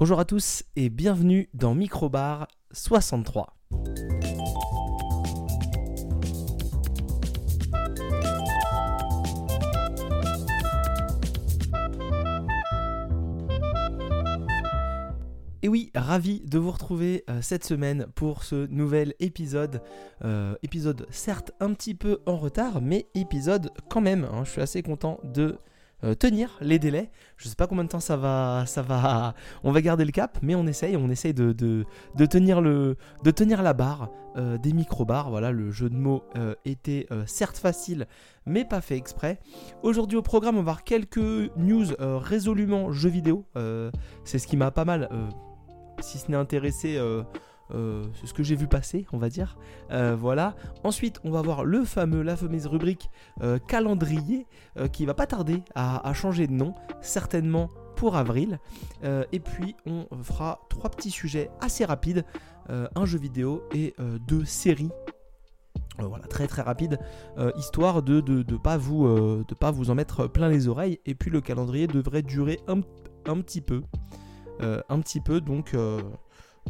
Bonjour à tous et bienvenue dans Microbar 63. Et oui, ravi de vous retrouver euh, cette semaine pour ce nouvel épisode. Euh, épisode certes un petit peu en retard, mais épisode quand même. hein. Je suis assez content de euh, tenir les délais. Je sais pas combien de temps ça va, ça va. On va garder le cap, mais on essaye, on essaye de, de, tenir le, de tenir la barre euh, des micro-bars. Voilà, le jeu de mots euh, était certes facile, mais pas fait exprès. Aujourd'hui au programme, on va voir quelques news résolument jeux vidéo. C'est ce qui m'a pas mal, si ce n'est intéressé. Euh, c'est ce que j'ai vu passer, on va dire. Euh, voilà. Ensuite, on va voir le fameux, la fameuse rubrique euh, calendrier qui va pas tarder à, changer de nom, certainement pour avril. Et puis, on fera trois petits sujets assez rapides un jeu vidéo et deux séries. Voilà, très très rapide, histoire de ne de, pas vous, en mettre plein les oreilles. Et puis le calendrier devrait durer un, petit peu. Un petit peu, donc,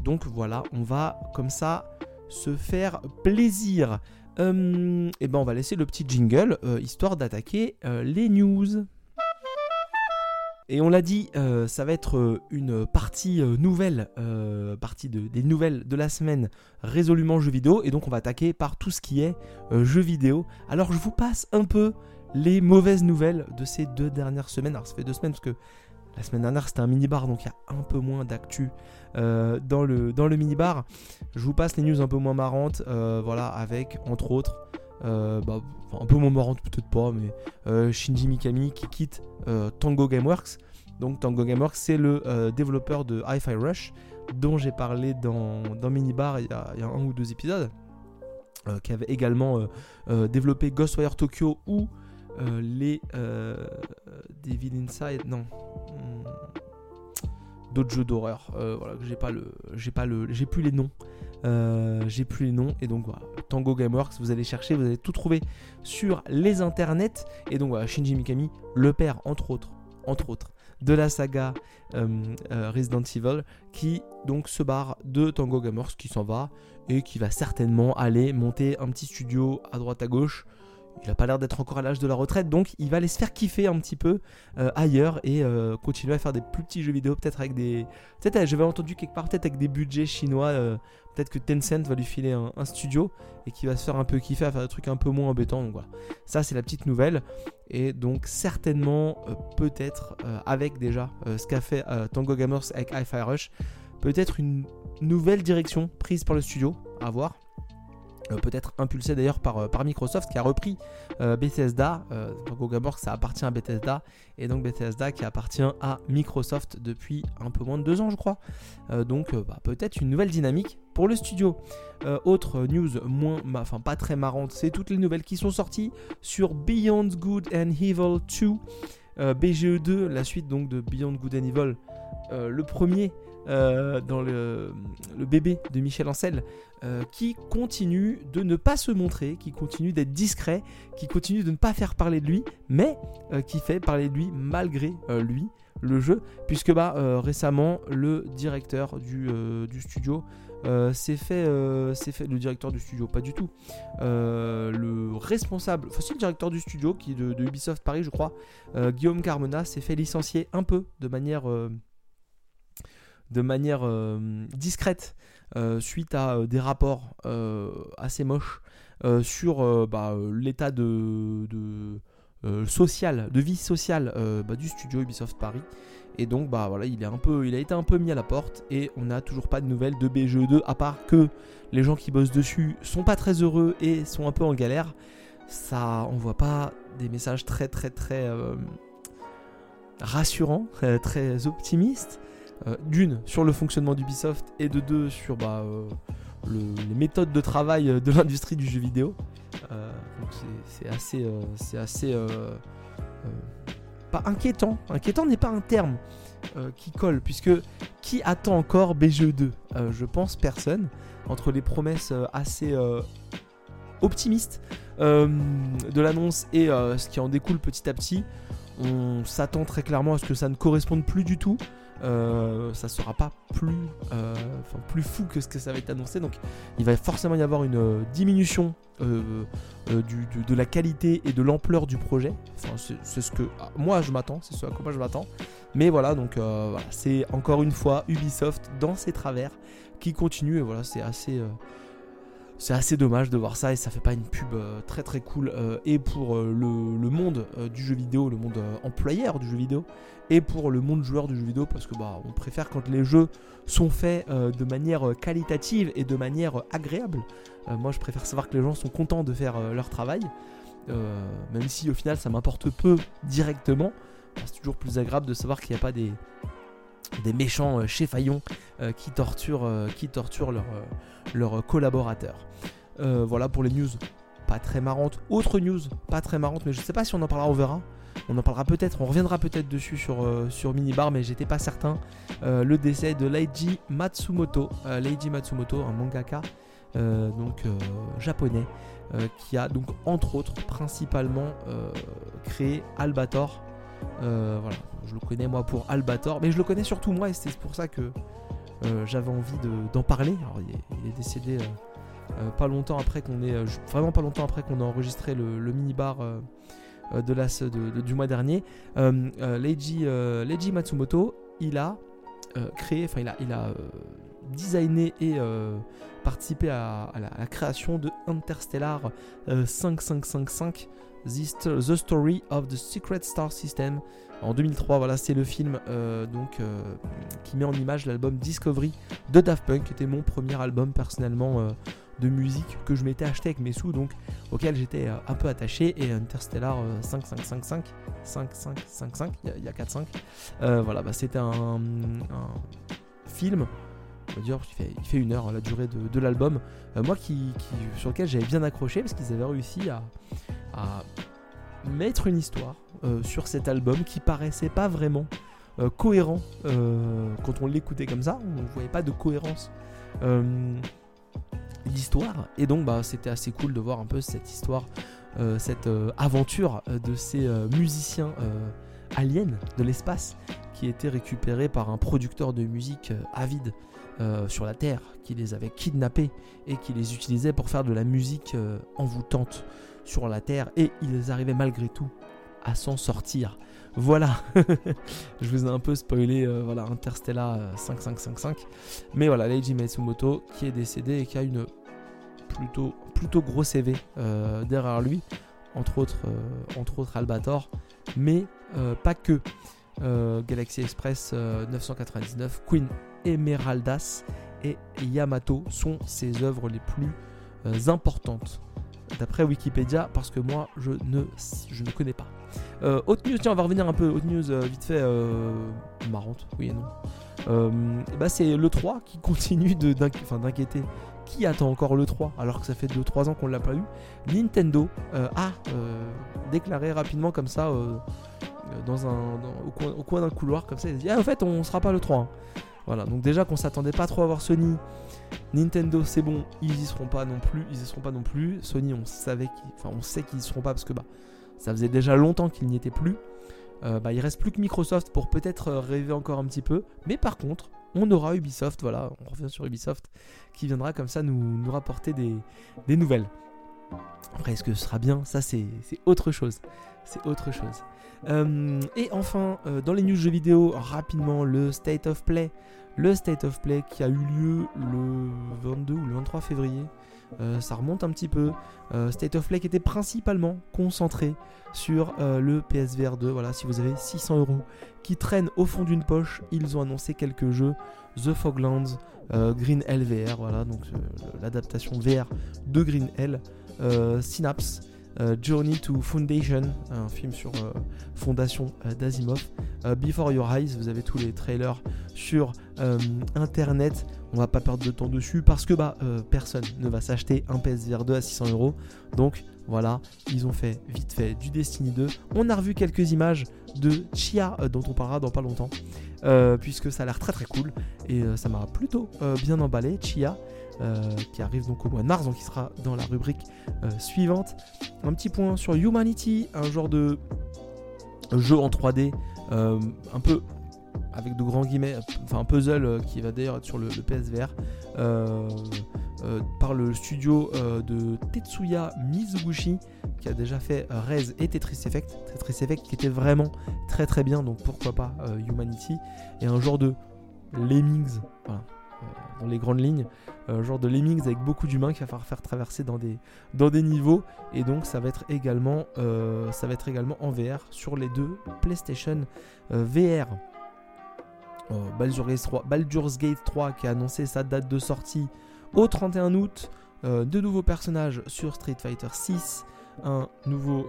donc voilà, on va comme ça se faire plaisir. Euh, et ben on va laisser le petit jingle, euh, histoire d'attaquer euh, les news. Et on l'a dit, euh, ça va être une partie nouvelle, partie de- des nouvelles de la semaine résolument jeux vidéo. Et donc on va attaquer par tout ce qui est jeux vidéo. Alors je vous passe un peu les mauvaises nouvelles de ces deux dernières semaines. Alors ça fait deux semaines parce que la semaine dernière c'était un mini-bar, donc il y a un peu moins d'actu euh, dans le, dans mini-bar. Je vous passe les news un peu moins marrantes, euh, voilà, avec entre autres, euh, bah, un peu moins marrantes peut-être pas, mais Shinji Mikami qui quitte Tango Gameworks. Donc Tango Gameworks c'est le développeur de Hi-Fi Rush dont j'ai parlé dans, dans Minibar il y, a, un ou deux épisodes, qui avait également développé Ghostwire Tokyo ou euh, les euh, Devil Inside, non, hmm, d'autres jeux d'horreur. Euh, voilà, j'ai pas le, j'ai pas le, j'ai plus les noms, j'ai plus les noms et donc voilà, Tango Gameworks, vous allez chercher, vous allez tout trouver sur les internets et donc Shinji Mikami, le père entre autres, entre autres de la saga Resident Evil, qui donc se barre de Tango Gameworks, qui s'en va et qui va certainement aller monter un petit studio à droite à gauche. Il a pas l'air d'être encore à l'âge de la retraite, donc il va aller se faire kiffer un petit peu euh, ailleurs et euh, continuer à faire des plus petits jeux vidéo, peut-être avec des. Peut-être, euh, j'avais entendu quelque part, peut-être avec des budgets chinois. peut-être que Tencent va lui filer un, studio et qui va se faire un peu kiffer à faire des trucs un peu moins embêtants. Donc voilà, ça c'est la petite nouvelle. Et donc certainement, peut-être avec déjà ce qu'a fait Tango Gamers avec Hi-Fi peut-être une nouvelle direction prise par le studio, à voir. Euh, peut-être impulsé d'ailleurs par, euh, par Microsoft qui a repris euh, Bethesda. Euh, Tango Gameworks ça appartient à Bethesda et donc Bethesda qui appartient à Microsoft depuis un peu moins de deux ans je crois. Donc bah, peut-être une nouvelle dynamique pour le studio. Autre news moins, enfin pas très marrante, c'est toutes les nouvelles qui sont sorties sur Beyond Good and Evil 2, euh, BGE2, la suite donc de Beyond Good and Evil, le premier euh, dans le, bébé de Michel Ancel, euh, qui continue de ne pas se montrer, qui continue d'être discret, qui continue de ne pas faire parler de lui, mais euh, qui fait parler de lui malgré lui le jeu, puisque bah, récemment le directeur du, studio s'est fait, fait, le directeur du studio, pas du tout, le responsable, enfin le directeur du studio qui est de, de Ubisoft Paris, je crois, Guillaume Carmona s'est fait licencier un peu de manière, de manière euh, discrète euh, suite à euh, des rapports assez moches sur bah, l'état de, social, de vie sociale bah, du studio Ubisoft Paris. Et donc bah voilà, il est un peu, il a été un peu mis à la porte et on n'a toujours pas de nouvelles de BGE2 à part que les gens qui bossent dessus sont pas très heureux et sont un peu en galère. Ça, on voit pas des messages très très très rassurants, très optimistes. Euh, D'une sur le fonctionnement d'Ubisoft et de deux sur bah, euh, le- les méthodes de travail euh, de l'industrie du jeu vidéo. C'est- assez, c'est assez pas inquiétant. Inquiétant n'est pas un terme qui colle, puisque qui attend encore BGE2 Euh, Je pense personne. Entre les promesses assez optimistes de l'annonce et ce qui en découle petit à petit, on s'attend très clairement à ce que ça ne corresponde plus du tout. Euh, ça sera pas plus, euh, plus fou que ce que ça va être annoncé. Donc il va forcément y avoir une euh, diminution de la qualité et de l'ampleur du projet. c'est ce que ah, moi je m'attends, c'est ce à quoi je m'attends. Mais voilà, donc c'est encore une fois Ubisoft dans ses travers qui continue. Et voilà, c'est assez c'est assez dommage de voir ça et ça fait pas une pub très très cool et pour le, monde du jeu vidéo, le monde employeur du jeu vidéo et pour le monde joueur du jeu vidéo parce que bah on préfère quand les jeux sont faits euh, de manière euh, qualitative et de manière euh, agréable. moi je préfère savoir que les gens sont contents de faire leur travail, même si au final ça m'importe peu directement. C'est toujours plus agréable de savoir qu'il n'y a pas des, des méchants chez Fayon qui torturent, qui torturent leurs leur collaborateurs. voilà pour les news pas très marrantes. Autre news pas très marrante, mais je sais pas si on en parlera, on verra. On en parlera peut-être, on reviendra peut-être dessus sur, euh, Minibar, mais j'étais pas certain. Euh, le décès de Leiji Matsumoto. Euh, Leiji Matsumoto, un mangaka donc japonais, qui a donc entre autres principalement créé Albator. Voilà, je le connais moi pour Albator, mais je le connais surtout moi et c'est pour ça que j'avais envie d'en parler. Il, est, décédé pas longtemps après qu'on ait, vraiment pas longtemps après qu'on ait enregistré le, le minibar euh, de la, du mois dernier, euh, euh, Leiji, Matsumoto, il a créé, enfin il a, il a designé et participé à, la, création de Interstellar 5555, The, Story of the Secret Star System. En 2003, voilà, c'est le film donc, qui met en image l'album Discovery de Daft Punk, qui était mon premier album personnellement de musique que je m'étais acheté avec mes sous, donc auquel j'étais euh, un peu attaché. Et Interstellar 5555, 5555, il y a 4-5. Euh, voilà, bah, c'était un, film. Il fait, fait une heure la durée de, l'album. Euh, moi, qui, sur lequel j'avais bien accroché parce qu'ils avaient réussi à, mettre une histoire sur cet album qui paraissait pas vraiment cohérent quand on l'écoutait comme ça. On ne voyait pas de cohérence l'histoire. Et donc, bah, c'était assez cool de voir un peu cette histoire, euh, cette euh, aventure euh, de ces musiciens aliens de l'espace qui étaient récupérés par un producteur de musique avide sur la Terre, qui les avait kidnappés et qui les utilisait pour faire de la musique envoûtante sur la Terre. Et ils arrivaient malgré tout à s'en sortir. Voilà, je vous ai un peu spoilé voilà, Interstellar 5555. Mais voilà, Leiji Matsumoto qui est décédé et qui a une plutôt, plutôt gros CV euh, derrière lui, entre autres, euh, entre autres Albator, mais euh, pas que. Galaxy Express 999, Queen Emeraldas et Yamato sont ses œuvres les plus importantes d'après Wikipédia parce que moi je ne, je ne connais pas. haute news, tiens on va revenir un peu, haute news vite fait, marrante, oui et non. bah c'est le 3 qui continue d'inquiéter qui attend encore le 3 alors que ça fait 2-3 ans qu'on l'a pas eu? Nintendo euh, a euh, déclaré rapidement comme ça euh, dans un, au coin, d'un couloir comme ça il a dit ah, en fait on sera pas le 3 hein. Voilà donc déjà qu'on s'attendait pas trop à voir Sony Nintendo c'est bon ils y seront pas non plus ils y seront pas non plus Sony on savait enfin on sait qu'ils y seront pas parce que bah ça faisait déjà longtemps qu'ils n'y étaient plus bah, il reste plus que Microsoft pour peut-être rêver encore un petit peu mais par contre on aura Ubisoft, voilà, on revient sur Ubisoft, qui viendra comme ça nous, nous rapporter des, nouvelles. Après, est-ce que ce sera bien? Ça, c'est autre chose. C'est autre chose. Euh, et enfin, euh, dans les news jeux vidéo, rapidement, le State of Play. Le State of Play qui a eu lieu le 22 ou le 23 février. Euh, ça remonte un petit peu. State of Play qui était principalement concentré sur le PSVR 2. Voilà, si vous avez 600 euros qui traînent au fond d'une poche, ils ont annoncé quelques jeux The Foglands, Green Hell VR, voilà, donc l'adaptation VR de Green Hell, Synapse. Euh, Journey to Foundation, un film sur euh, fondation euh, d'Asimov. Before Your Eyes, vous avez tous les trailers sur internet. On va pas perdre de temps dessus parce que bah personne ne va s'acheter un PSVR 2 à 600 euros. Donc voilà, ils ont fait vite fait du Destiny 2. On a revu quelques images de Chia dont on parlera dans pas longtemps. puisque ça a l'air très très cool et ça m'a plutôt bien emballé. Chia, qui arrive donc au mois de mars, donc qui sera dans la rubrique euh, suivante. Un petit point sur Humanity, un genre de jeu en 3D, euh, un peu avec de grands guillemets, enfin un puzzle qui va d'ailleurs être sur le, PSVR, par le studio de Tetsuya Mizuguchi, qui a déjà fait Rez et Tetris Effect. Tetris Effect qui était vraiment très très bien, donc pourquoi pas Humanity, et un genre de Lemmings, voilà, dans les grandes lignes, euh, genre de lemmings avec beaucoup d'humains qu'il va falloir faire traverser dans des, dans des niveaux. Et donc ça va être également, euh, ça va être également en VR sur les deux PlayStation euh, VR. Baldur's Gate, 3, Baldur's Gate 3 qui a annoncé sa date de sortie au 31 août. deux nouveaux personnages sur Street Fighter 6. Un nouveau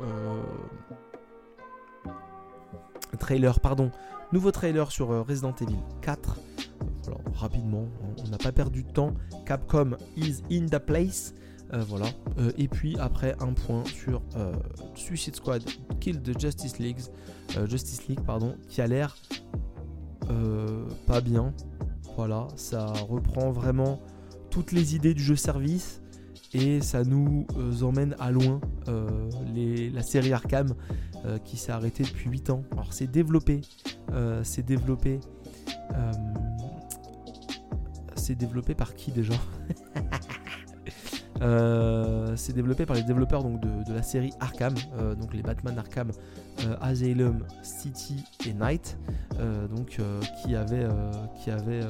trailer, pardon, nouveau trailer sur Resident Evil 4 rapidement, on n'a pas perdu de temps. Capcom is in the place. Euh, voilà. Euh, et puis après un point sur euh, Suicide Squad Kill the Justice League, Justice League pardon, qui a l'air pas bien. Voilà, ça reprend vraiment toutes les idées du jeu service et ça nous emmène à loin la série Arkham qui s'est arrêtée depuis 8 ans. Alors c'est développé, c'est développé c'est développé par qui déjà euh, c'est développé par les développeurs donc, de, la série Arkham, euh, donc les Batman Arkham, euh, Asylum, City et Night, donc qui avaient, qui avait,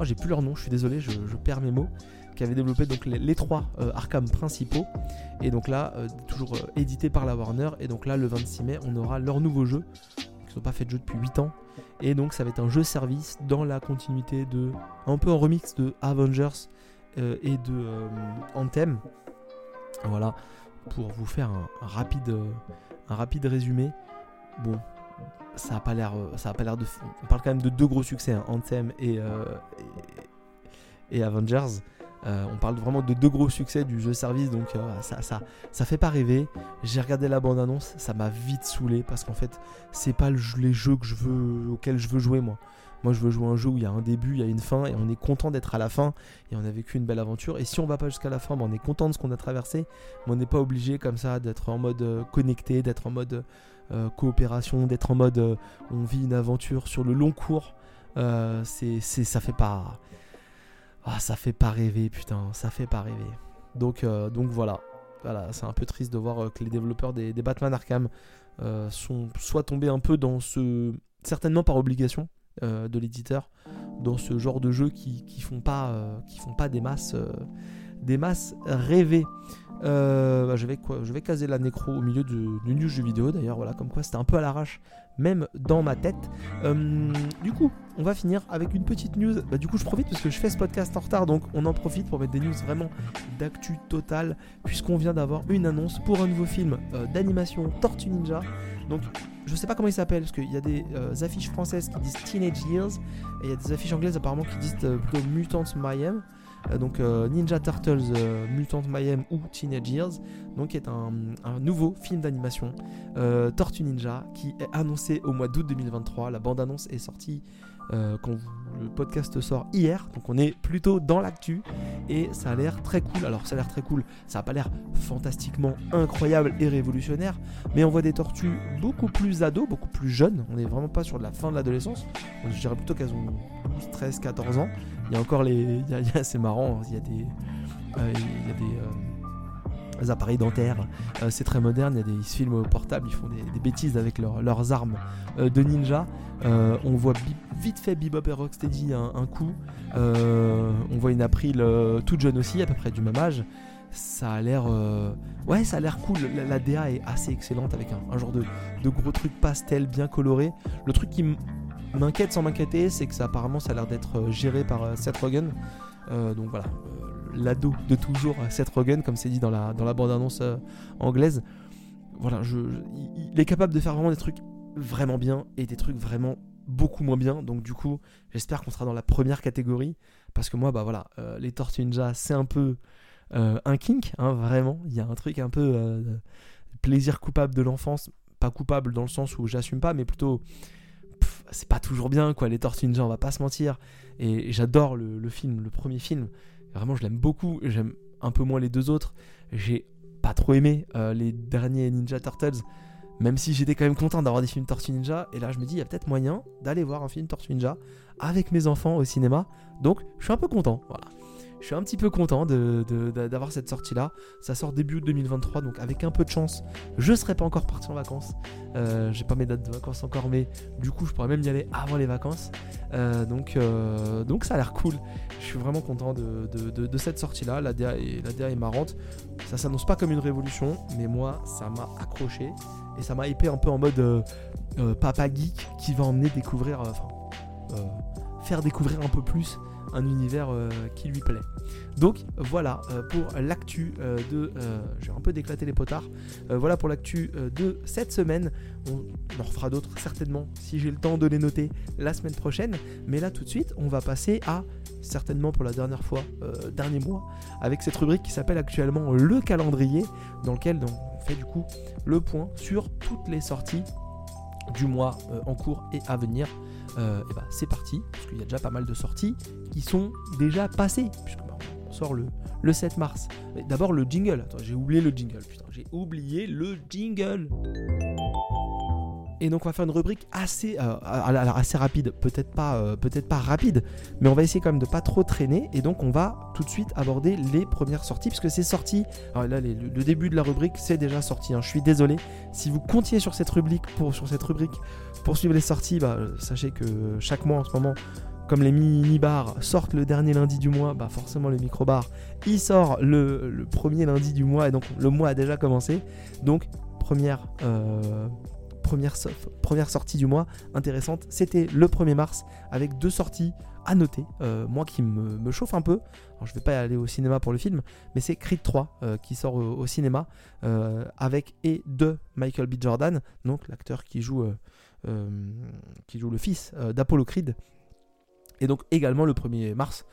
oh j'ai plus leur nom, je suis désolé, je, perds mes mots, qui avaient développé donc les, trois Arkham principaux, et donc là toujours édité par la Warner, et donc là le 26 mai on aura leur nouveau jeu, pas fait de jeu depuis 8 ans, et donc ça va être un jeu service dans la continuité de. un peu en remix de Avengers euh, et de euh, Anthem. Voilà, pour vous faire un, rapide, euh, un rapide résumé. Bon, ça a pas l'air. Ça a pas l'air de. On parle quand même de deux gros succès, hein, Anthem et Avengers. Euh, on parle vraiment de deux gros succès du jeu service, donc euh, ça, ça, ça fait pas rêver. J'ai regardé la bande annonce, ça m'a vite saoulé parce qu'en fait, c'est pas les jeux que je veux, auxquels je veux jouer moi. Moi, je veux jouer un jeu où il y a un début, il y a une fin, et on est content d'être à la fin, et on a vécu une belle aventure. Et si on va pas jusqu'à la fin, ben, on est content de ce qu'on a traversé, mais on n'est pas obligé comme ça d'être en mode euh, connecté, d'être en mode coopération, d'être en mode on vit une aventure sur le long cours. c'est, ça fait pas ah, ça fait pas rêver, putain, ça fait pas rêver. Donc, euh, donc voilà. Voilà, c'est un peu triste de voir euh, que les développeurs des, Batman Arkham euh, sont tombés un peu dans ce. certainement par obligation de l'éditeur, dans ce genre de jeu qui, font pas, des masses, des masses rêvées. Bah, je, vais quoi, caser la nécro au milieu du news jeu vidéo d'ailleurs, voilà, comme quoi c'était un peu à l'arrache même dans ma tête. Euh, du coup, on va finir avec une petite news. Bah, du coup, je profite parce que je fais ce podcast en retard, donc on en profite pour mettre des news vraiment d'actu total, puisqu'on vient d'avoir une annonce pour un nouveau film euh, d'animation Tortue Ninja. Donc, je sais pas comment il s'appelle, parce qu'il y a des euh, affiches françaises qui disent Teenage Years, et il y a des affiches anglaises apparemment qui disent plutôt Mutant Mayhem. Euh, donc euh, Ninja Turtles euh, Mutant Mayhem ou Teenage Years, donc qui est un, nouveau film d'animation Tortue Ninja qui est annoncé au mois d'août 2023. La bande-annonce est sortie quand le podcast sort hier, donc on est plutôt dans l'actu et ça a l'air très cool. Alors ça a l'air très cool, ça a pas l'air fantastiquement incroyable et révolutionnaire, mais on voit des tortues beaucoup plus ados, beaucoup plus jeunes. On n'est vraiment pas sur la fin de l'adolescence. Je dirais plutôt qu'elles ont 13, 14 ans. Il y a encore les. c'est marrant, il y a des. Euh, il y a des, euh, appareils dentaires. Euh, c'est très moderne, il y a des, ils se filment au portable, ils font des, bêtises avec leurs armes de ninja. on voit vite fait Bebop et Rocksteady un, coup. on voit une April toute jeune aussi, à peu près du même âge. Ça a l'air. Ouais, ça a l'air cool. La, DA est assez excellente avec un, genre de, de, gros truc pastel bien coloré. Le truc qui m'inquiète sans m'inquiéter, c'est que ça apparemment ça a l'air d'être euh, géré par euh, Seth Rogen. Euh, donc voilà, l'ado de toujours Seth Rogen, comme c'est dit dans la, dans bande-annonce anglaise. Voilà, il est capable de faire vraiment des trucs vraiment bien et des trucs vraiment beaucoup moins bien. Donc du coup, j'espère qu'on sera dans la première catégorie. Parce que moi, bah voilà, les Tortues Ninja, c'est un peu un kink, hein, vraiment. Il y a un truc un peu plaisir coupable de l'enfance. Pas coupable dans le sens où j'assume pas, mais plutôt c'est pas toujours bien, quoi. Les Tortues Ninja, on va pas se mentir. Et, j'adore le, film, le premier film. Vraiment, je l'aime beaucoup. J'aime un peu moins les deux autres. J'ai pas trop aimé euh, les derniers Ninja Turtles. Même si j'étais quand même content d'avoir des films Tortue Ninja, et là je me dis, il y a peut-être moyen d'aller voir un film Tortue Ninja avec mes enfants au cinéma. Donc je suis un peu content. Voilà. Je suis un petit peu content d'avoir cette sortie-là. Ça sort début 2023, donc avec un peu de chance, je serai pas encore parti en vacances. Euh, J'ai pas mes dates de vacances encore, mais du coup, je pourrais même y aller avant les vacances. Euh, donc, euh, donc ça a l'air cool. Je suis vraiment content de, cette sortie-là. La DA, est, la DA est marrante. Ça s'annonce pas comme une révolution, mais moi, ça m'a accroché. Et ça m'a hypé un peu en mode papa geek qui va emmener découvrir, enfin, faire découvrir un peu plus un univers euh, qui lui plaît. Donc voilà euh, pour l'actu euh, de... je vais un peu déclater les potards. voilà pour l'actu de cette semaine. On en refera d'autres certainement si j'ai le temps de les noter la semaine prochaine. Mais là tout de suite, on va passer à certainement pour la dernière fois, dernier mois, avec cette rubrique qui s'appelle actuellement le calendrier, dans lequel on fait du coup le point sur toutes les sorties du mois en cours et à venir euh, et bah c'est parti, parce qu'il y a déjà pas mal de sorties qui sont déjà passées, puisque bah, on sort le, le 7 mars. D'abord le jingle, j'ai oublié le jingle, putain, j'ai oublié le jingle. Et donc on va faire une rubrique assez, euh, rapide, peut-être pas, euh, peut-être pas rapide, mais on va essayer quand même de pas trop traîner. Et donc on va tout de suite aborder les premières sorties, puisque c'est sorti. Alors là, le début de la rubrique, c'est déjà sorti. Hein. Je suis désolé. Si vous comptiez sur cette rubrique pour, sur cette rubrique pour suivre les sorties, bah, sachez que chaque mois en ce moment, comme les mini-bars sortent le dernier lundi du mois, bah forcément le micro-bar, il sort le, premier lundi du mois, et donc le mois a déjà commencé. Donc première, euh, sortie du mois intéressante, c'était le 1er mars, avec deux sorties à noter, euh, moi qui me, chauffe un peu. Je vais pas aller au cinéma pour le film, mais c'est Creed 3 euh, qui sort au, cinéma avec et de Michael B. Jordan, donc l'acteur qui joue qui joue le fils euh, d'Apollo. Et donc également le 1er mars,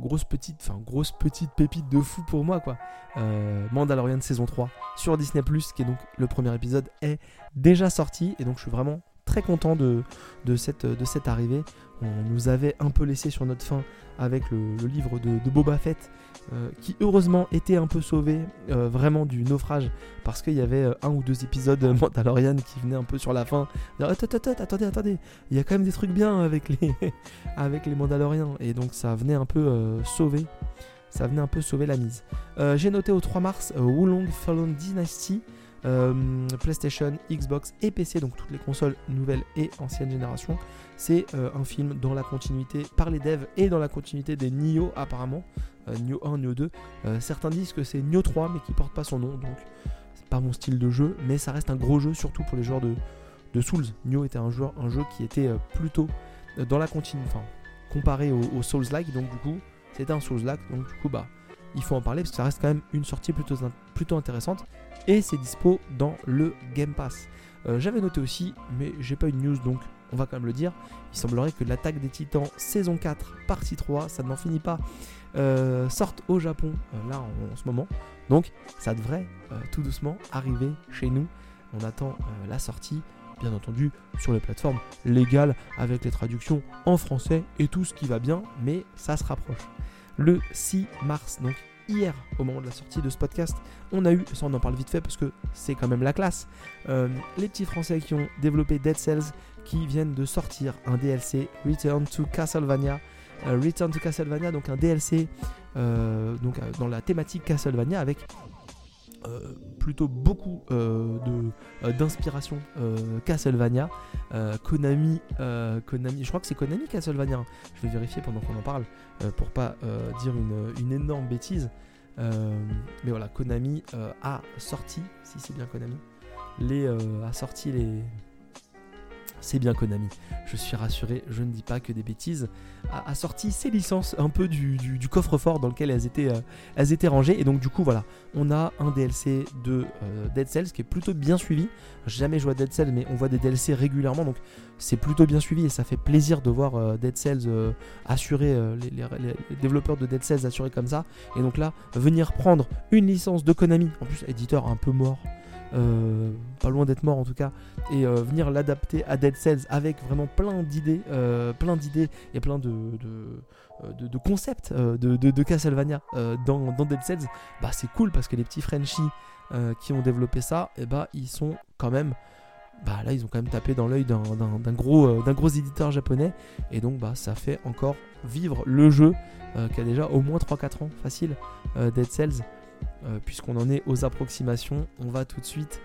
grosse petite, enfin grosse petite pépite de fou pour moi quoi. Euh, Mandalorian saison 3 sur Disney qui est donc le premier épisode est déjà sorti et donc je suis vraiment très content de, cette arrivée. On nous avait un peu laissé sur notre fin avec le, livre de, Boba Fett, euh, qui heureusement était un peu sauvé euh, vraiment du naufrage, parce qu'il y avait euh, un ou deux épisodes Mandalorian qui venaient un peu sur la fin. Attendez, attendez, il y a quand même des trucs bien avec les, avec les Mandaloriens, et donc ça venait un peu sauver. Ça venait un peu sauver la mise. J'ai noté au 3 mars Wulong Fallen Dynasty, euh, PlayStation, Xbox et PC, donc toutes les consoles nouvelles et anciennes générations. C'est euh, un film dans la continuité par les devs et dans la continuité des Nioh apparemment, euh, Nioh 1, Nioh 2. certains disent que c'est Nioh 3 mais qui porte pas son nom, donc c'est pas mon style de jeu, mais ça reste un gros jeu surtout pour les joueurs de, Souls. Nioh était un, jeu qui était plutôt dans la continuité, enfin comparé au, Souls-like, donc du coup c'était un Souls-like, donc du coup bah il faut en parler parce que ça reste quand même une sortie plutôt intéressante et c'est dispo dans le Game Pass. Euh, j'avais noté aussi, mais j'ai pas une news donc on va quand même le dire. Il semblerait que l'attaque des titans saison 4 partie 3, ça n'en finit pas, euh, sorte au Japon euh, là en, ce moment. Donc ça devrait tout doucement arriver chez nous. On attend la sortie, bien entendu, sur les plateformes légales avec les traductions en français et tout ce qui va bien, mais ça se rapproche. Le 6 mars, donc hier, au moment de la sortie de ce podcast, on a eu, ça on en parle vite fait parce que c'est quand même la classe, euh, les petits Français qui ont développé Dead Cells qui viennent de sortir un DLC Return to Castlevania. Euh, Return to Castlevania, donc un DLC euh, dans la thématique Castlevania avec euh, plutôt beaucoup euh, euh, d'inspiration Castlevania. Konami, Konami, je crois que c'est Konami Castlevania. Hein. Je vais vérifier pendant qu'on en parle pour pas dire une, énorme bêtise. mais voilà, Konami a sorti, si c'est bien Konami, les, a sorti les, c'est bien Konami. Je suis rassuré, je ne dis pas que des bêtises. A, sorti ses licences un peu du, coffre-fort dans lequel elles étaient, euh, elles étaient rangées. Et donc du coup voilà, on a un DLC de euh, Dead Cells qui est plutôt bien suivi. Jamais joué à Dead Cells mais on voit des DLC régulièrement. Donc c'est plutôt bien suivi et ça fait plaisir de voir euh, Dead Cells assurer, les, les, développeurs de Dead Cells assurés comme ça. Et donc là, venir prendre une licence de Konami, en plus éditeur un peu mort. Euh, pas loin d'être mort en tout cas, et euh, venir l'adapter à Dead Cells avec vraiment plein d'idées, euh, plein d'idées et plein de, concepts de, Castlevania dans, Dead Cells, bah c'est cool parce que les petits Frenchies qui ont développé ça, et eh bah ils sont quand même bah là ils ont quand même tapé dans l'œil d'un gros, d'un gros éditeur japonais. Et donc bah ça fait encore vivre le jeu qui a déjà au moins 3-4 ans facile Dead Cells puisqu'on en est aux approximations on va tout de suite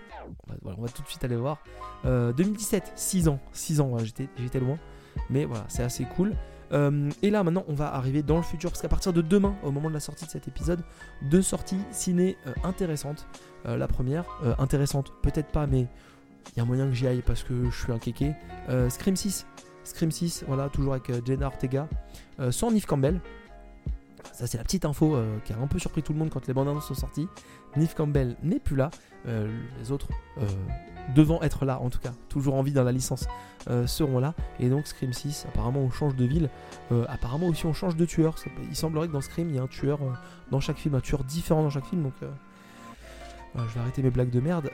aller voir 2017 6 ans 6 ans j'étais loin mais voilà c'est assez cool euh, et là maintenant on va arriver dans le futur parce qu'à partir de demain, au moment de la sortie de cet épisode, deux sorties ciné euh, intéressantes. Euh, la première, intéressante peut-être pas, mais il y a moyen que j'y aille parce que je suis un kéké. Scream 6. Scream 6, voilà, toujours avec Jenna Ortega, sans Neve Campbell. Ça c'est la petite info qui a un peu surpris tout le monde quand les bandes annonces sont sorties. Neve Campbell n'est plus là. les autres devant être là en tout cas, toujours en vie dans la licence, euh, seront là. Et donc Scream 6, apparemment on change de ville, euh, apparemment aussi on change de tueur. Il semblerait que dans Scream il y a un tueur euh, dans chaque film, un tueur différent dans chaque film, donc je vais arrêter mes blagues de merde.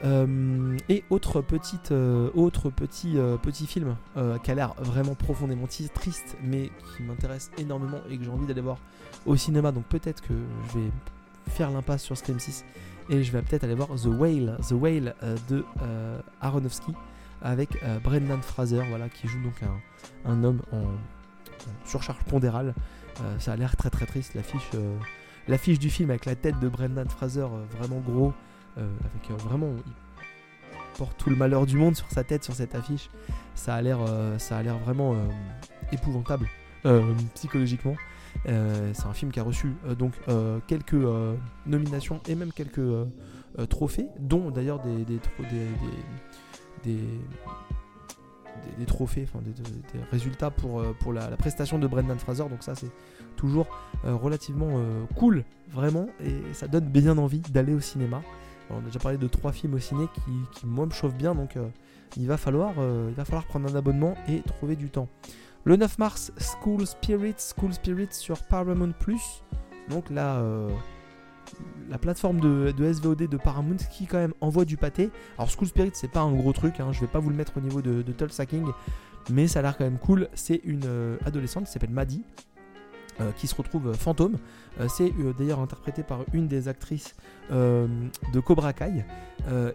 et autre petite, autre petit, petit film qui a l'air vraiment profondément triste, mais qui m'intéresse énormément et que j'ai envie d'aller voir au cinéma. Donc peut-être que je vais faire l'impasse sur Scream 6 et je vais peut-être aller voir The Whale, The Whale de Aronofsky avec euh, Brendan Fraser, voilà, qui joue donc un, homme en, surcharge pondérale. Euh, ça a l'air très très triste, l'affiche, euh, l'affiche du film avec la tête de Brendan Fraser vraiment gros, avec vraiment il porte tout le malheur du monde sur sa tête sur cette affiche. Ça a l'air, ça a l'air vraiment épouvantable psychologiquement. c'est un film qui a reçu donc quelques nominations et même quelques trophées, dont d'ailleurs des, des, des, des, trophées, enfin des, résultats pour, euh, pour la, prestation de Brendan Fraser. Donc ça c'est toujours euh, relativement euh, cool, vraiment, et ça donne bien envie d'aller au cinéma. On a déjà parlé de trois films au ciné qui, moi me chauffent bien, donc il, va falloir, il va falloir prendre un abonnement et trouver du temps. Le 9 mars, School Spirit, School Spirit sur Paramount Plus. Donc la plateforme de, SVOD de Paramount qui quand même envoie du pâté. Alors School Spirit c'est pas un gros truc, hein, je vais pas vous le mettre au niveau de, de mais ça a l'air quand même cool. C'est une euh, adolescente qui s'appelle Maddie. Euh, qui se retrouve fantôme. Euh, c'est d'ailleurs interprété par une des actrices de Cobra Kai.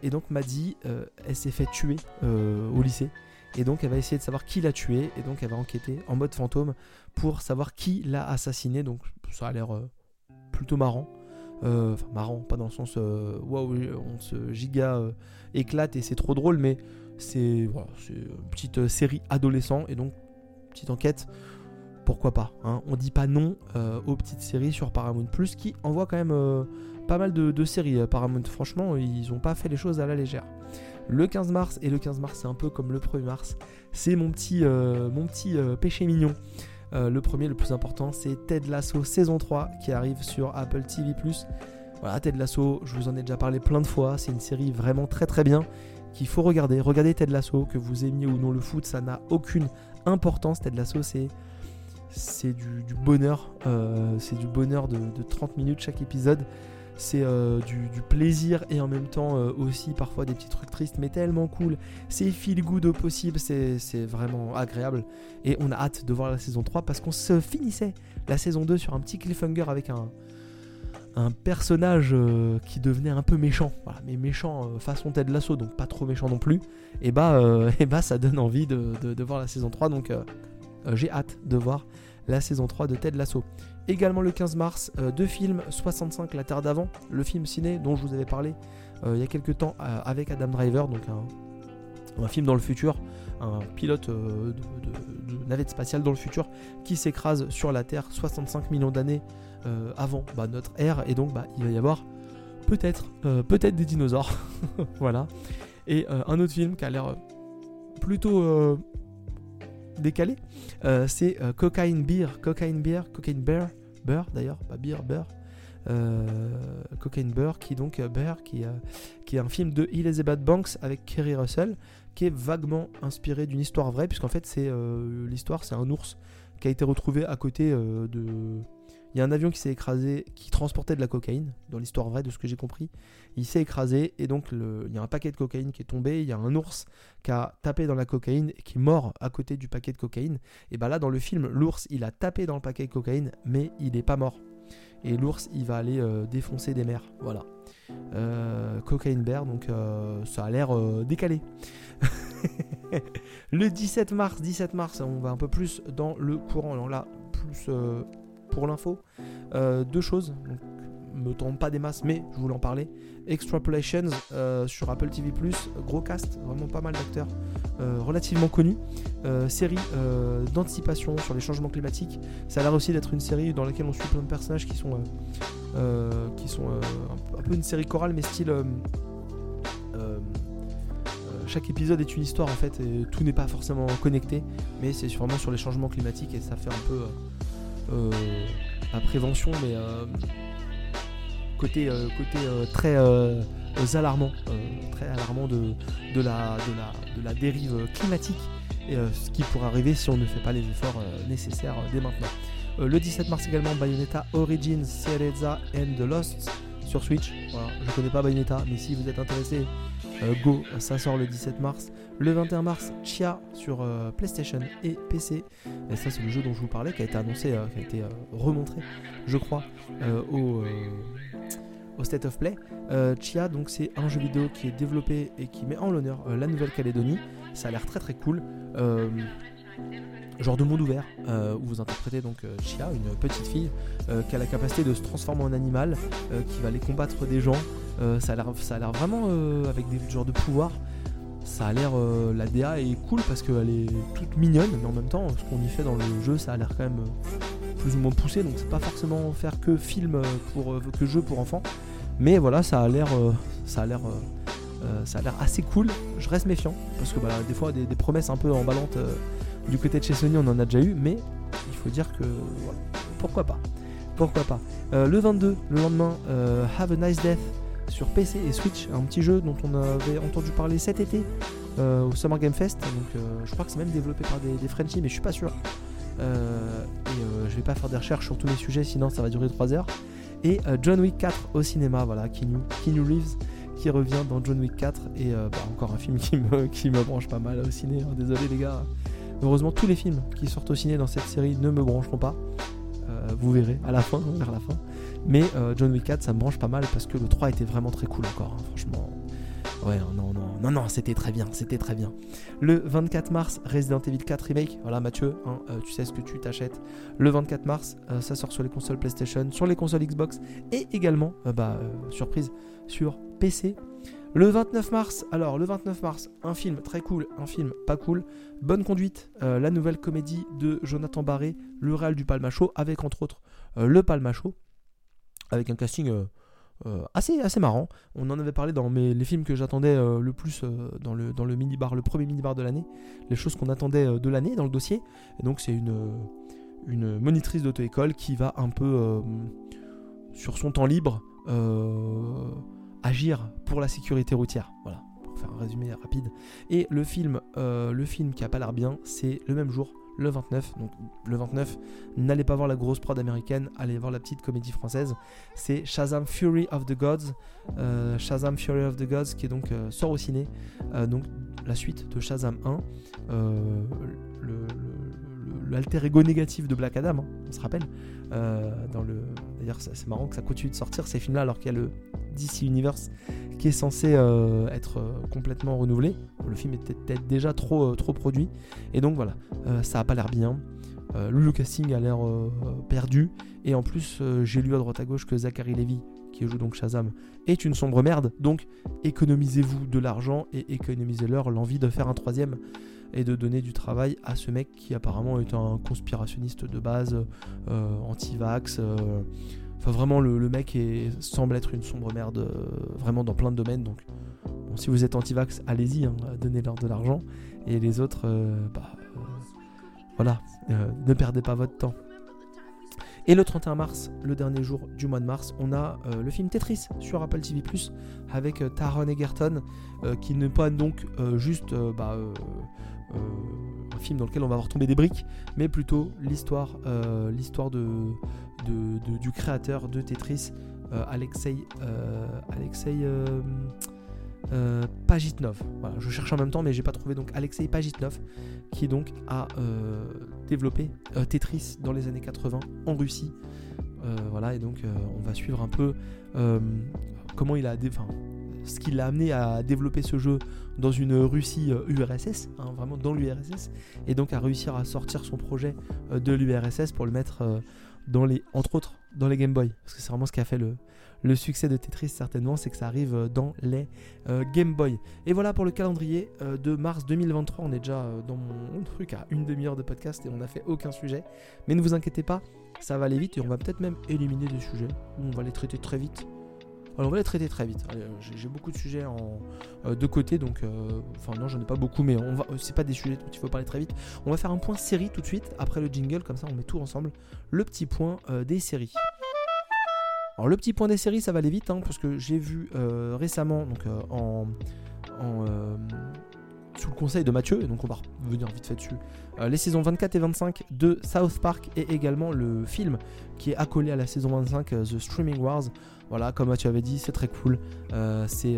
et donc Maddie, elle s'est fait tuer au lycée. Et donc elle va essayer de savoir qui l'a tué. Et donc elle va enquêter en mode fantôme pour savoir qui l'a assassiné. Donc ça a l'air plutôt marrant. Euh, enfin, marrant, pas dans le sens euh, waouh, on se giga euh, éclate et c'est trop drôle, mais c'est une petite série adolescent et donc petite enquête. Pourquoi pas hein. On dit pas non aux petites séries sur Paramount Plus qui envoient quand même pas mal de, séries. Paramount, franchement, ils ont pas fait les choses à la légère. Le 15 mars, et le 15 mars, c'est un peu comme le 1er mars, c'est mon petit, mon petit péché mignon. Euh, le premier, le plus important, c'est Ted Lasso saison 3 qui arrive sur Apple TV. Voilà, Ted Lasso, je vous en ai déjà parlé plein de fois. C'est une série vraiment très très bien qu'il faut regarder. Regardez Ted Lasso, que vous aimiez ou non le foot, ça n'a aucune importance. Ted Lasso, c'est c'est du, bonheur. Euh, c'est du bonheur de, 30 minutes chaque épisode c'est euh, du, plaisir et en même temps euh, aussi parfois des petits trucs tristes, mais tellement cool. C'est feel good au possible, c'est vraiment agréable. Et on a hâte de voir la saison 3 parce qu'on se finissait la saison 2 sur un petit cliffhanger avec un, personnage qui devenait un peu méchant. Voilà, mais méchant façon tête de l'assaut, donc pas trop méchant non plus. Et bah, bah ça donne envie de, de voir la saison 3, donc j'ai hâte de voir la saison 3 de Ted Lasso. Également le 15 mars, euh, deux films 65 La Terre d'avant, le film ciné dont je vous avais parlé euh, il y a quelques temps euh, avec Adam Driver, donc un, film dans le futur, un pilote de, navette spatiale dans le futur qui s'écrase sur la Terre 65 millions d'années avant bah, notre ère, et donc bah, il va y avoir peut-être peut-être des dinosaures. voilà. Et un autre film qui a l'air plutôt décalé, euh, c'est euh, Cocaine Beer, Cocaine Beer, Cocaine Bear, Bear d'ailleurs, pas Beer, Bear. Euh, Cocaine Bear qui donc Bear qui, qui est un film de Elizabeth Banks avec Kerry Russell qui est vaguement inspiré d'une histoire vraie puisqu'en fait c'est l'histoire c'est un ours qui a été retrouvé à côté de il y a un avion qui s'est écrasé, qui transportait de la cocaïne, dans l'histoire vraie de ce que j'ai compris. Il s'est écrasé et donc il y a un paquet de cocaïne qui est tombé. Il y a un ours qui a tapé dans la cocaïne et qui est mort à côté du paquet de cocaïne. Et bah là, dans le film, l'ours il a tapé dans le paquet de cocaïne, mais il n'est pas mort. Et l'ours il va aller euh, défoncer des mers. Voilà. Euh, cocaine bear, donc euh, ça a l'air décalé. le 17 mars, 17 mars, on va un peu plus dans le courant. Alors là, plus pour l'info, deux choses. Donc, me tombe pas des masses, mais je voulais en parler. Extrapolations euh, sur Apple TV+, gros cast, vraiment pas mal d'acteurs euh, relativement connus. Euh, série d'anticipation sur les changements climatiques. Ça a l'air aussi d'être une série dans laquelle on suit plein de personnages qui sont, qui sont un, peu une série chorale, mais style chaque épisode est une histoire en fait et tout n'est pas forcément connecté mais c'est vraiment sur les changements climatiques et ça fait un peu la prévention mais côté, euh, côté euh, très euh, alarmant, très alarmant de, de, la, de, la, de la dérive climatique et ce qui pourrait arriver si on ne fait pas les efforts nécessaires dès maintenant. le 17 mars également, Bayonetta Origins, Cereza and the Lost sur Switch. Voilà, je connais pas Bayonetta, mais si vous êtes intéressé, go, ça sort le 17 mars. Le 21 mars, Chia sur PlayStation et PC. Et ça, c'est le jeu dont je vous parlais, qui a été annoncé, qui a été remontré, je crois, au au State of Play. Euh, Chia, donc c'est un jeu vidéo qui est développé et qui met en l'honneur euh, la Nouvelle-Calédonie. Ça a l'air très très cool. Euh, genre de monde ouvert où vous interprétez donc Chia, une petite fille qui a la capacité de se transformer en animal, qui va aller combattre des gens. ça a l'air vraiment avec des genres de pouvoirs. Ça a l'air la DA est cool parce qu'elle est toute mignonne, mais en même temps ce qu'on y fait dans le jeu ça a l'air quand même plus ou moins poussé, donc c'est pas forcément faire que film pour que jeu pour enfants. Mais voilà, ça a l'air, euh, ça a l'air, euh, euh, ça l'air assez cool. Je reste méfiant parce que bah, des fois des, promesses un peu emballantes du côté de chez Sony, on en a déjà eu, mais il faut dire que pourquoi pas, pourquoi pas? le 22, le lendemain, Have a Nice Death sur PC et Switch, un petit jeu dont on avait entendu parler cet été au Summer Game Fest. Donc je crois que c'est même développé par des, des Frenchies, mais je suis pas sûr. et je vais pas faire des recherches sur tous les sujets, sinon ça va durer 3 heures et euh, John Wick 4 au cinéma, voilà, Keanu, Reeves qui revient dans John Wick 4 et euh, bah, encore un film qui me, qui me branche pas mal au ciné, hein. désolé les gars. Heureusement tous les films qui sortent au ciné dans cette série ne me brancheront pas. Euh, vous verrez à la fin, vers la fin. Mais John Wick 4 ça me branche pas mal parce que le 3 était vraiment très cool encore, hein. franchement. Ouais, non, non, non, non, c'était très bien, c'était très bien. Le 24 mars, Resident Evil 4 Remake. Voilà, Mathieu, hein, euh, tu sais ce que tu t'achètes. Le 24 mars, euh, ça sort sur les consoles PlayStation, sur les consoles Xbox et également, euh, bah, surprise, sur PC. Le 29 mars, alors le 29 mars, un film très cool, un film pas cool. Bonne conduite, la nouvelle comédie de Jonathan Barré, le réal du Palmacho, avec entre autres le Palmacho, avec un casting euh, assez, assez marrant. On en avait parlé dans mes, les films que j'attendais euh, le plus euh, dans, le, dans le mini-bar, le premier mini-bar de l'année, les choses qu'on attendait de l'année dans le dossier. Et donc c'est une monitrice d'auto-école qui va un peu, sur son temps libre, agir pour la sécurité routière. Voilà, pour faire un résumé rapide. Et le film, le film qui a pas l'air bien, c'est le même jour, le 29. Donc le 29, n'allez pas voir la grosse prod américaine, allez voir la petite comédie française. C'est Shazam Fury of the Gods. Euh, Shazam Fury of the Gods qui est donc euh, sort au ciné. Euh, donc la suite de Shazam 1. L'alter ego négatif de Black Adam, hein, on se rappelle. le... D'ailleurs, c'est marrant que ça continue de sortir ces films-là alors qu'il y a le DC Universe qui est censé euh, être euh, complètement renouvelé. Le film était peut-être déjà trop, euh, trop produit. Et donc voilà, ça a pas l'air bien. Le casting a l'air perdu. Et en plus, j'ai lu à droite à gauche que Zachary Levy, qui joue donc Shazam, est une sombre merde. Donc économisez-vous de l'argent et économisez-leur l'envie de faire un troisième et de donner du travail à ce mec qui apparemment est un conspirationniste de base, anti-vax. Enfin, vraiment, le, mec semble être une sombre merde, euh, vraiment dans plein de domaines. Donc, si vous êtes anti-vax, allez-y, hein, donnez-leur de l'argent. Et les autres, euh, bah, euh, voilà, ne perdez pas votre temps. Et le 31 mars, le dernier jour du mois de mars, on a le film Tetris sur Apple TV avec Taron Egerton, qui n'est pas donc juste bah, un film dans lequel on va voir tomber des briques, mais plutôt l'histoire, du créateur de Tetris, euh, euh, Alexei euh, Pagitnov. Je cherche en même temps, mais j'ai pas trouvé donc Alexei Pagitnov, qui donc a développé Tetris dans les années 80 en Russie. voilà, et donc on va suivre un peu comment il a, enfin, ce qui l'a amené à développer ce jeu dans une Russie URSS, hein, vraiment dans l'URSS, et donc à réussir à sortir son projet de l'URSS pour le mettre dans les, entre autres, dans les Game Boy, parce que c'est vraiment ce qui a fait le, le succès de Tetris certainement, c'est que ça arrive euh, dans les euh, Game Boy. Et voilà pour le calendrier euh, de mars 2023. On est déjà dans mon truc à une demi-heure de podcast et on n'a fait aucun sujet. Mais ne vous inquiétez pas, ça va aller vite et on va peut-être même éliminer des sujets. On va les traiter très vite. Alors on va les traiter très vite. J'ai beaucoup de sujets de côté, donc enfin non, j'en ai pas beaucoup, mais on va. C'est pas des sujets dont il faut parler très vite. On va faire un point série tout de suite après le jingle, comme ça on met tout ensemble. Le petit point des séries. Alors le petit point des séries, ça va aller vite, hein, parce que j'ai vu euh, récemment, donc euh, en, euh, sous le conseil de Mathieu, et donc on va revenir vite fait dessus, les saisons 24 et 25 de South Park et également le film qui est accolé à la saison 25, The Streaming Wars. Voilà, comme Mathieu avait dit, c'est très cool. c'est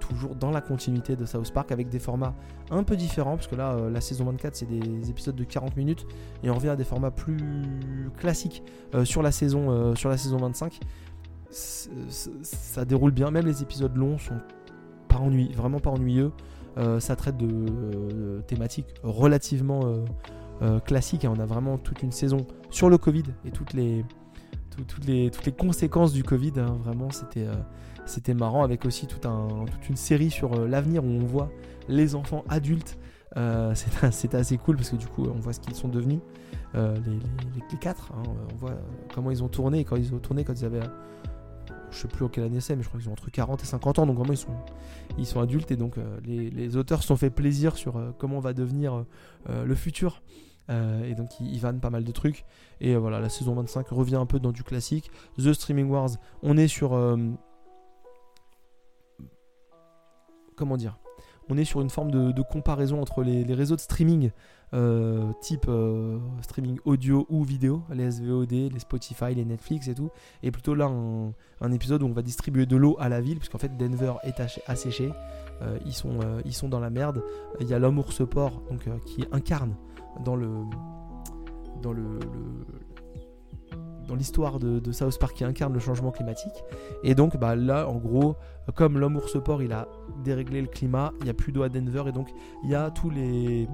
toujours dans la continuité de South Park avec des formats un peu différents, parce que là, la saison 24, c'est des épisodes de 40 minutes, et on revient à des formats plus classiques sur, la saison, sur la saison 25 ça déroule bien. Même les épisodes longs sont pas ennuyeux, vraiment pas ennuyeux. Euh, ça traite de euh, thématiques relativement euh, classiques. Hein. On a vraiment toute une saison sur le Covid et toutes les, toutes les, toutes les conséquences du Covid. Hein. Vraiment, c'était c'était marrant avec aussi toute une série sur l'avenir où on voit les enfants adultes. c'est assez cool parce que du coup on voit ce qu'ils sont devenus. les, quatre, hein. on voit comment ils ont tourné quand ils ont tourné quand ils avaient je sais plus quelle année c'est, mais je crois qu'ils ont entre 40 et 50 ans, donc vraiment ils sont, ils sont adultes et donc euh, les, auteurs se sont fait plaisir sur euh, comment va devenir euh, le futur. et donc ils, vannent pas mal de trucs. Et voilà, la saison 25 revient un peu dans du classique. The Streaming Wars, on est sur... comment dire? On est sur une forme de, comparaison entre les, réseaux de streaming euh, type euh, streaming audio ou vidéo, les SVOD, les Spotify, les Netflix et tout, et plutôt là un, épisode où on va distribuer de l'eau à la ville, puisqu'en fait Denver est asséché, euh, ils, sont, dans la merde. Il y a l'homme ours port qui incarne dans le, dans l'histoire de, South Park qui incarne le changement climatique. Et donc bah, là, en gros, comme l'homme ours port, il a déréglé le climat, il n'y a plus d'eau à Denver, et donc il y a tous les,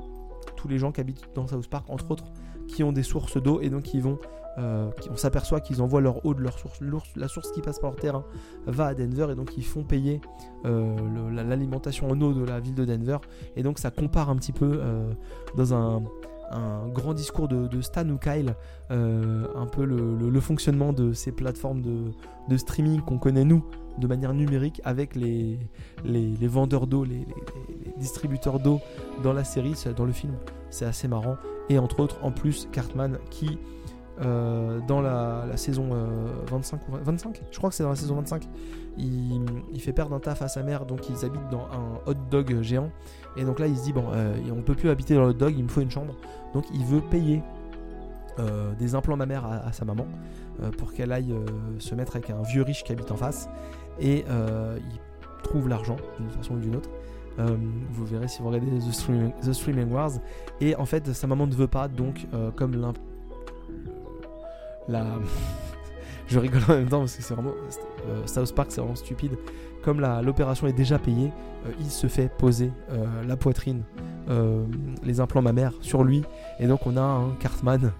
tous les gens qui habitent dans South Park, entre autres, qui ont des sources d'eau, et donc ils vont... Euh, on s'aperçoit qu'ils envoient leur eau de leur source. La source qui passe par leur terrain va à Denver et donc ils font payer euh, l'alimentation en eau de la ville de Denver. Et donc ça compare un petit peu euh, dans un, un grand discours de, Stan ou Kyle, euh, un peu le, fonctionnement de ces plateformes de, streaming qu'on connaît nous de manière numérique avec les, les, vendeurs d'eau, les, distributeurs d'eau dans la série, dans le film. C'est assez marrant. Et entre autres, en plus, Cartman qui, euh, dans la, saison 25 euh, 25, je crois que c'est dans la saison 25, il, il, fait perdre un taf à sa mère, donc ils habitent dans un hot dog géant. Et donc là, il se dit, bon, on peut plus habiter dans le hot dog, il me faut une chambre. Donc il veut payer euh, des implants mammaires à, à sa maman euh, pour qu'elle aille euh, se mettre avec un vieux riche qui habite en face. Et il trouve l'argent d'une façon ou d'une autre. vous verrez si vous regardez The Streaming, Wars. Et en fait, sa maman ne veut pas, donc comme je rigole en même temps parce que c'est vraiment... South Park, c'est vraiment stupide comme l'opération est déjà payée, euh, il se fait poser euh, la poitrine, euh, les implants mammaires sur lui. Et donc on a un Cartman,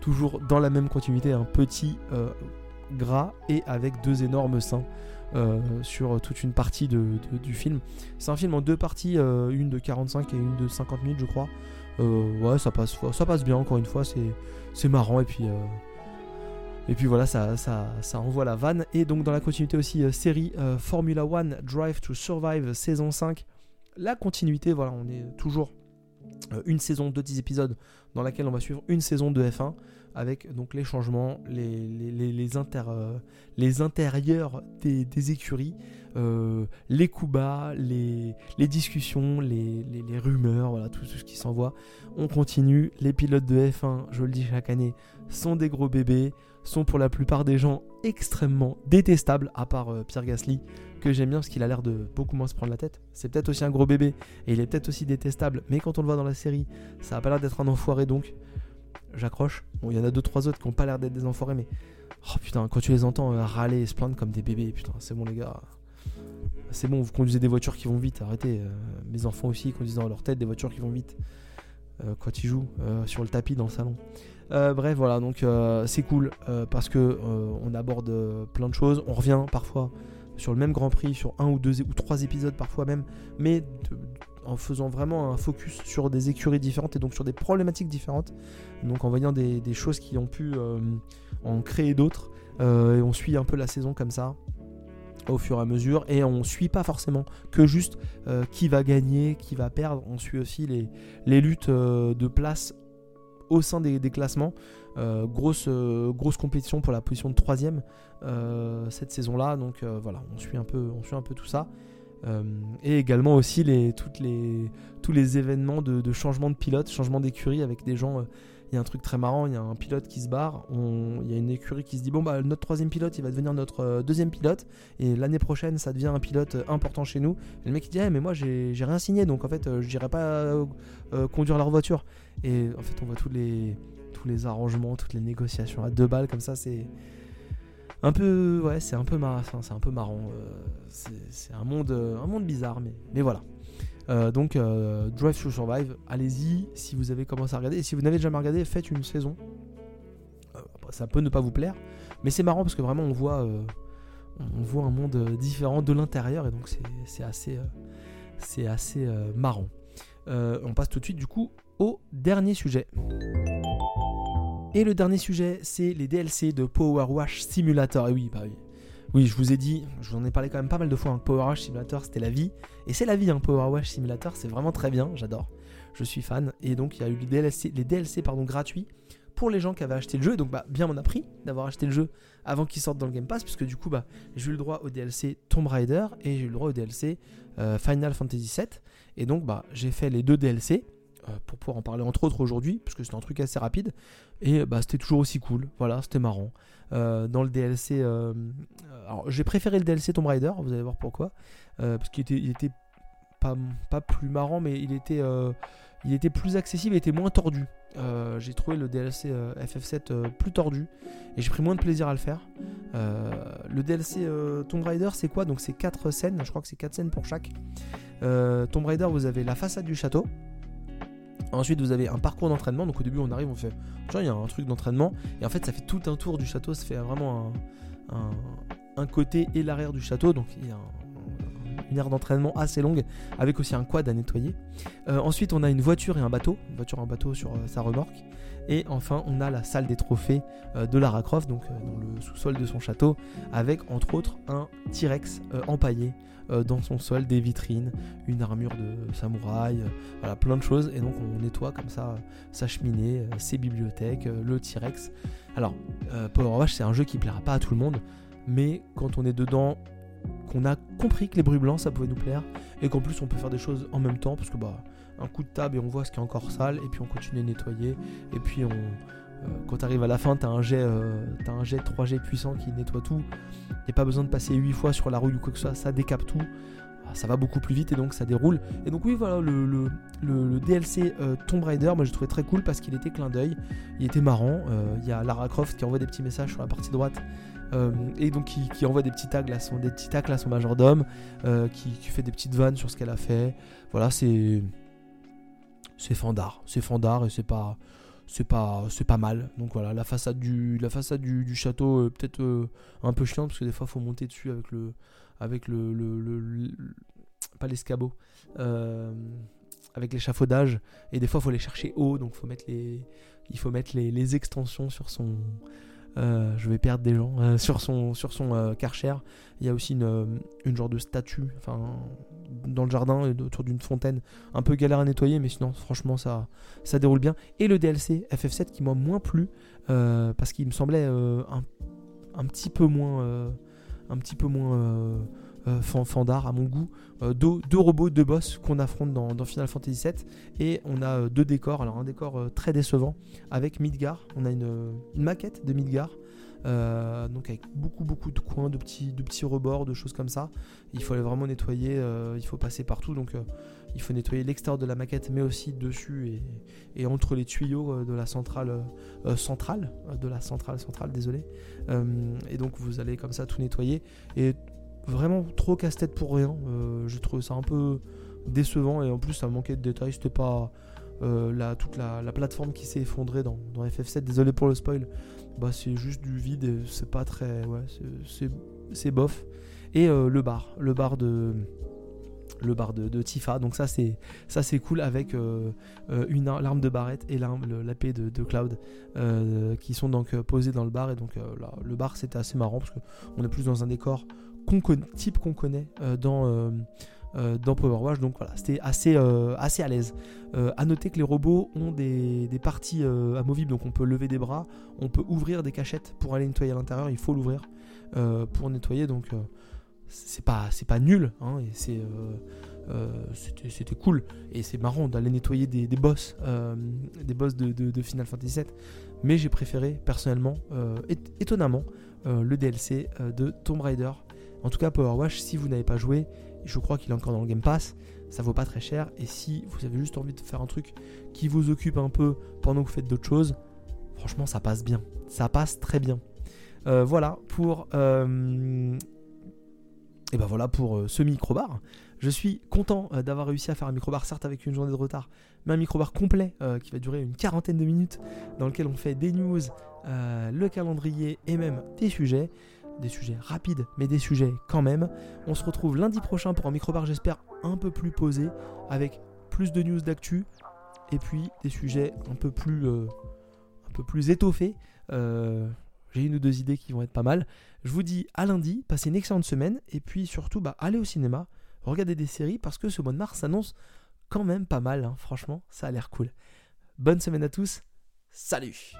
toujours dans la même continuité, un petit gras et avec deux énormes seins. sur toute une partie du film. C'est un film en deux parties, une de 45 et une de 50 minutes je crois. ouais ça passe, ça passe bien encore une fois, c'est marrant et puis et puis voilà, ça, ça, ça, envoie la vanne. Et donc dans la continuité aussi, euh, série euh, Formula One Drive to Survive saison 5. La continuité, voilà, on est toujours euh, une saison de 10 épisodes dans laquelle on va suivre une saison de F1 avec donc les changements, les, les, les, les intérieurs des, des écuries, les coups bas, les, discussions, les, rumeurs, voilà, tout, tout ce qui s'envoie. On continue. Les pilotes de F1, je le dis chaque année, sont des gros bébés sont pour la plupart des gens extrêmement détestables, à part euh, Pierre Gasly, que j'aime bien parce qu'il a l'air de beaucoup moins se prendre la tête. C'est peut-être aussi un gros bébé, et il est peut-être aussi détestable, mais quand on le voit dans la série, ça a pas l'air d'être un enfoiré, donc j'accroche. Bon, il y en a deux trois autres qui ont pas l'air d'être des enfoirés, mais oh putain, quand tu les entends euh, râler et se plaindre comme des bébés, putain, c'est bon les gars. c'est bon, vous conduisez des voitures qui vont vite, arrêtez. mes enfants aussi conduisent dans leur tête des voitures qui vont vite quand ils jouent sur le tapis dans le salon. Bref, voilà, donc c'est cool parce que on aborde plein de choses. On revient parfois sur le même Grand Prix, sur un ou deux ou trois épisodes parfois même, mais en faisant vraiment un focus sur des écuries différentes et donc sur des problématiques différentes. Donc en voyant des, choses qui ont pu euh, en créer d'autres. Euh, et on suit un peu la saison comme ça au fur et à mesure et on suit pas forcément que juste euh, qui va gagner, qui va perdre, on suit aussi les luttes de place au sein des, classements. grosse, grosse compétition pour la position de troisième cette saison-là. Donc voilà, on suit, un peu, tout ça. Euh, et également aussi tous les événements de, changement de pilote, changement d'écurie avec des gens. Euh, il y a un truc très marrant, il y a un pilote qui se barre, il y a une écurie qui se dit bon bah notre troisième pilote il va devenir notre euh, deuxième pilote et l'année prochaine ça devient un pilote important chez nous. Et le mec il dit eh, mais moi j'ai rien signé donc en fait je n'irai pas conduire leur voiture. Et en fait on voit tous les, tous les arrangements, toutes les négociations à deux balles comme ça c'est un peu ouais c'est un peu marrant c'est un peu marrant euh, c'est un monde euh, un monde bizarre mais voilà euh, donc Drive to Survive allez-y si vous avez commencé à regarder et si vous n'avez jamais regardé faites une saison ça peut ne pas vous plaire mais c'est marrant parce que vraiment on voit on voit un monde différent de l'intérieur et donc c'est assez c'est assez marrant on passe tout de suite du coup au dernier sujet et le dernier sujet, c'est les DLC de Power Wash Simulator. Et oui, bah oui. Oui, je vous ai dit, je vous en ai parlé quand même pas mal de fois. Hein, Power Wash Simulator, c'était la vie. Et c'est la vie, hein, Power Wash Simulator, c'est vraiment très bien, j'adore. Je suis fan. Et donc, il y a eu les DLC, pardon, gratuits pour les gens qui avaient acheté le jeu. Et donc, bah, bien a pris d'avoir acheté le jeu avant qu'il sorte dans le Game Pass, puisque du coup, bah, j'ai eu le droit au DLC Tomb Raider et j'ai eu le droit au DLC euh, Final Fantasy VII. Et donc, bah, j'ai fait les deux DLC. Euh, pour pouvoir en parler entre autres aujourd'hui, parce que c'était un truc assez rapide. Et bah, c'était toujours aussi cool, voilà, c'était marrant. Euh, dans le DLC, euh, alors j'ai préféré le DLC Tomb Raider, vous allez voir pourquoi. parce qu'il était, il était pas, pas plus marrant, mais il était, il était plus accessible et était moins tordu. j'ai trouvé le DLC FF7 plus tordu et j'ai pris moins de plaisir à le faire. le DLC Tomb Raider, c'est quoi? Donc c'est 4 scènes, je crois que c'est 4 scènes pour chaque. Tomb Raider, vous avez la façade du château. Ensuite, vous avez un parcours d'entraînement. Donc, au début, on arrive, on fait genre, il y a un truc d'entraînement. Et en fait, ça fait tout un tour du château. Ça fait vraiment un, côté et l'arrière du château. Donc, il y a une aire d'entraînement assez longue avec aussi un quad à nettoyer. Euh, ensuite, on a une voiture et un bateau. Une voiture et un bateau sur euh, sa remorque. Et enfin, on a la salle des trophées euh, de Lara Croft, donc dans le sous-sol de son château, avec entre autres un T-Rex empaillé dans son sol des vitrines, une armure de samouraï, euh, voilà, plein de choses. Et donc on nettoie comme ça sa cheminée, euh, ses bibliothèques, le T-Rex. Alors, Power Wash, c'est un jeu qui plaira pas à tout le monde, mais quand on est dedans, qu'on a compris que les bruits blancs ça pouvait nous plaire, et qu'en plus on peut faire des choses en même temps, parce que bah un coup de table et on voit ce qui est encore sale, et puis on continue à nettoyer, et puis on, quand tu arrives à la fin, tu as, un jet, un jet 3G puissant qui nettoie tout. Il n'y a pas besoin de passer 8 fois sur la rouille ou quoi que ce soit, ça décape tout. Ah, ça va beaucoup plus vite et donc ça déroule. Et donc oui voilà le, le, DLC euh, Tomb Raider, moi j'ai trouvé très cool parce qu'il était clin d'œil, il était marrant. Euh, il y a Lara Croft qui envoie des petits messages sur la partie droite euh, et donc qui, envoie des petits tags à son, des petits tacles à son majordome, qui, qui, fait des petites vannes sur ce qu'elle a fait. Voilà c'est c'est fandard, c'est fandard et c'est pas c'est pas c'est pas mal. Donc voilà la façade du la façade du, château euh, peut-être euh, un peu chiante parce que des fois faut monter dessus avec le avec le, pas l'escabeau euh, avec l'échafaudage. Et des fois faut les chercher haut donc faut mettre les il faut mettre les, extensions sur son je vais perdre des gens sur son sur son karcher. Il y a aussi une, une genre de statue enfin dans le jardin autour d'une fontaine. Un peu galère à nettoyer, mais sinon, franchement, ça, déroule bien. Et le DLC FF7 qui m'a moins plu euh, parce qu'il me semblait euh, un, petit peu moins, euh, un petit peu moins fandard à mon goût. Deux, robots, deux boss qu'on affronte dans, dans, Final Fantasy VII et on a deux décors. Alors un décor très décevant avec Midgar. On a une, une maquette de Midgar. Euh, donc avec beaucoup beaucoup de coins, de petits, de petits rebords, de choses comme ça. Il faut aller vraiment nettoyer, euh, il faut passer partout, donc euh, il faut nettoyer l'extérieur de la maquette, mais aussi dessus et, entre les tuyaux de la centrale centrale, de la centrale centrale, désolé. et donc vous allez comme ça tout nettoyer et vraiment trop casse-tête pour rien. J'ai trouvé ça un peu décevant et en plus ça manquait de détails. C'était pas la, toute la, plateforme qui s'est effondrée dans, dans, FF7. Désolé pour le spoil. Bah, c'est juste du vide c'est pas très. Ouais, c'est bof. Et le bar. Le bar de le bar de, Tifa. Donc ça c'est ça c'est cool avec euh, euh, une l'arme de Barrett et l'AP de, de, Cloud euh, qui sont donc posés dans le bar et donc là, le bar c'était assez marrant parce que on est plus dans un décor qu'on type qu'on connaît dans dans Power Wash donc voilà c'était assez assez à l'aise. À noter que les robots ont des, des parties amovibles donc on peut lever des bras on peut ouvrir des cachettes pour aller nettoyer à l'intérieur il faut l'ouvrir pour nettoyer donc c'est pas pas nul hein, et c'est euh, euh, c'était cool. Et c'est marrant d'aller nettoyer des, boss euh, des boss de, de, Final Fantasy VII mais j'ai préféré personnellement étonnamment le DLC de Tomb Raider. En tout cas Power si vous n'avez pas joué je crois qu'il est encore dans le Game Pass ça vaut pas très cher et si vous avez juste envie de faire un truc qui vous occupe un peu pendant que vous faites d'autres choses franchement ça passe bien ça passe très bien voilà pour et ben voilà pour euh, ce micro-bar. Je suis content euh, d'avoir réussi à faire un micro-bar, certes avec une journée de retard, mais un micro-bar complet euh, qui va durer une quarantaine de minutes, dans lequel on fait des news, le calendrier et même des sujets. Des sujets rapides, mais des sujets quand même. On se retrouve lundi prochain pour un micro-bar, j'espère, un peu plus posé, avec plus de news d'actu, et puis des sujets un peu plus, un peu plus étoffés. J'ai une ou deux idées qui vont être pas mal. Je vous dis à lundi, passez une excellente semaine et puis surtout bah, allez au cinéma, regardez des séries parce que ce mois de mars s'annonce quand même pas mal. Hein. Franchement, ça a l'air cool. Bonne semaine à tous. Salut